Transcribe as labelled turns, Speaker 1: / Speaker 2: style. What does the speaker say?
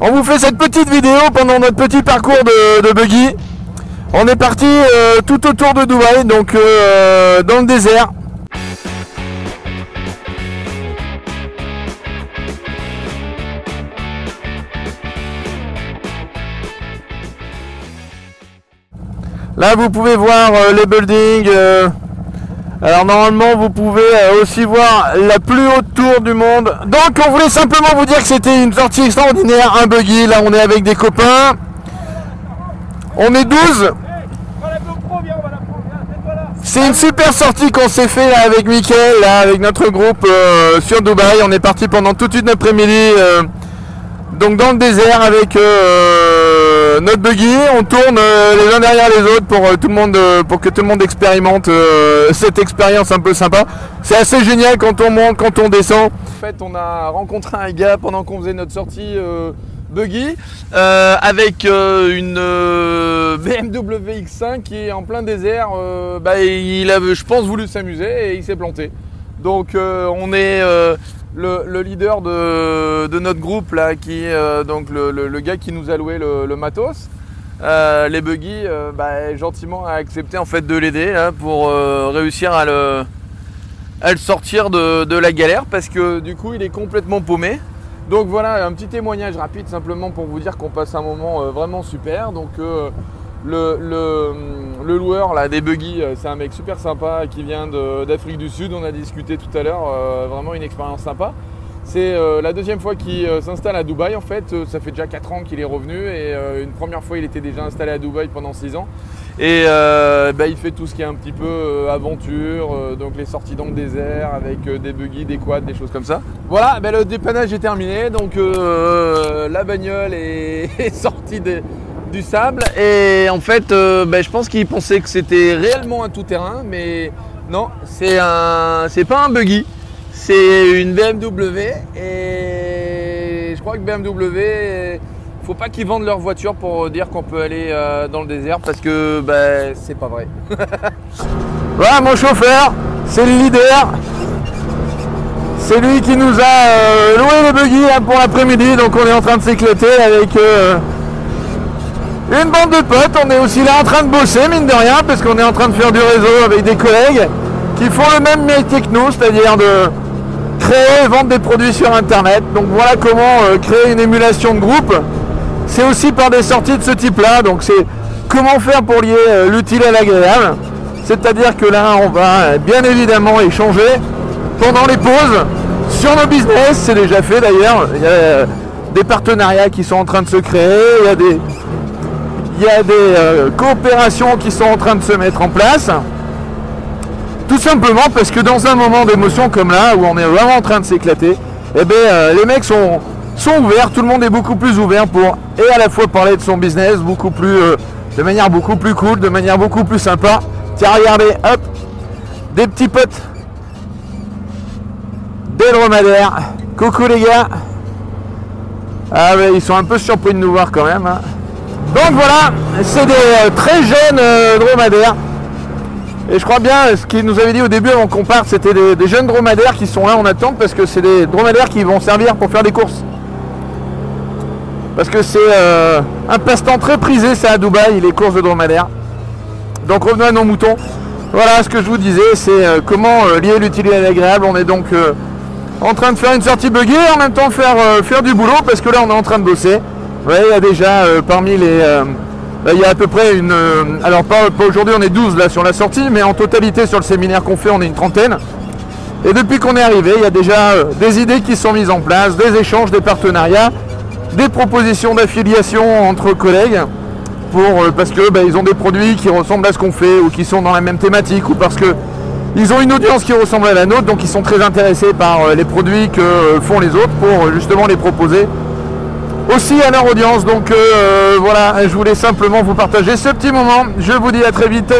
Speaker 1: On vous fait cette petite vidéo pendant notre petit parcours de, buggy. On est parti euh, tout autour de Dubaï, donc euh, dans le désert. Là, vous pouvez voir euh, les buildings. Alors normalement, vous pouvez aussi voir la plus haute tour du monde. Donc, on voulait simplement vous dire que c'était une sortie extraordinaire, un buggy. Là, on est avec des copains. On est 12. C'est une super sortie qu'on s'est fait avec Mickaël, avec notre groupe euh, sur Dubaï. On est parti pendant toute une après-midi, euh, donc dans le désert avec euh, notre buggy. On tourne les uns derrière les autres pour tout le monde, pour que tout le monde expérimente cette expérience un peu sympa. C'est assez génial quand on monte, quand on descend. En fait, on a rencontré un gars pendant qu'on faisait notre sortie buggy euh, avec euh, une euh, BMW X5 qui est en plein désert. Bah, il a, je pense, voulu s'amuser et il s'est planté. Donc on est le, leader de, notre groupe là, qui est donc le, gars qui nous a loué le, matos. les buggy, bah, gentiment a accepté en fait de l'aider pour réussir à le, sortir de, la galère parce que du coup il est complètement paumé. Donc voilà, un petit témoignage rapide simplement pour vous dire qu'on passe un moment euh, vraiment super. Donc euh, le, loueur là, des buggy, euh, c'est un mec super sympa qui vient d'Afrique du Sud. On a discuté tout à l'heure, vraiment une expérience sympa. C'est la deuxième fois qu'il s'installe à Dubaï en fait. ça fait déjà 4 ans qu'il est revenu et une première fois il était déjà installé à Dubaï pendant 6 ans. Et euh, bah, il fait tout ce qui est un petit peu euh, aventure, euh, donc les sorties dans le désert avec des buggy, des quads, des choses comme ça. Voilà, bah, le dépannage est terminé, donc la bagnole est, sortie du sable. Et en fait, bah, je pense qu'il pensait que c'était réellement un tout-terrain, mais non, c'est un, c'est pas un buggy, c'est une BMW. Et je crois que BMW faut pas qu'ils vendent leur voiture pour dire qu'on peut aller euh, dans le désert parce que ben, c'est pas vrai. voilà mon chauffeur, c'est le leader. C'est lui qui nous a euh, loué le buggy pour l'après-midi, donc on est en train de s'éclater avec euh, une bande de potes. On est aussi là en train de bosser, mine de rien, parce qu'on est en train de faire du réseau avec des collègues qui font le même métier que nous, c'est-à-dire de créer et vendre des produits sur internet. Donc voilà comment créer une émulation de groupe c'est aussi par des sorties de ce type-là. Donc c'est comment faire pour lier euh, l'utile à l'agréable. C'est-à-dire que là, on va euh, bien évidemment échanger pendant les pauses sur nos business. C'est déjà fait d'ailleurs. Il y a euh, des partenariats qui sont en train de se créer. Il y a des, il y des coopérations qui sont en train de se mettre en place. Tout simplement parce que dans un moment d'émotion comme là, où on est vraiment en train de s'éclater, eh bien, les mecs sont, sont ouverts, tout le monde est beaucoup plus ouvert pour et à la fois parler de son business beaucoup plus euh, de manière beaucoup plus cool, de manière beaucoup plus sympa. Tiens regardez, hop, des petits potes, des dromadaires. Coucou les gars. Ah mais ils sont un peu surpris de nous voir quand même. Hein. Donc voilà, c'est des euh, très jeunes euh, dromadaires. Et je crois bien, ce qu'ils nous avait dit au début avant qu'on parte, c'était des, jeunes dromadaires qui sont là en attente parce que c'est des dromadaires qui vont servir pour faire des courses parce que c'est euh, un passe-temps très prisé, c'est à Dubaï, les courses de dromadaire. Donc revenons à nos moutons. Voilà ce que je vous disais, c'est euh, comment euh, lier l'utile à l'agréable. On est donc en train de faire une sortie buggée et en même temps faire, faire du boulot parce que là on est en train de bosser. Il y a déjà parmi les. il y a à peu près une. alors pas, aujourd'hui on est 12 là sur la sortie, mais en totalité sur le séminaire qu'on fait on est une trentaine. Et depuis qu'on est arrivé, il y a déjà des idées qui sont mises en place, des échanges, des partenariats des propositions d'affiliation entre collègues euh, parce que bah, ils ont des produits qui ressemblent à ce qu'on fait ou qui sont dans la même thématique ou parce que ils ont une audience qui ressemble à la nôtre, donc ils sont très intéressés par euh, les produits que euh, font les autres pour justement les proposer aussi à leur audience. Donc voilà, je voulais simplement vous partager ce petit moment. Je vous dis à très vite.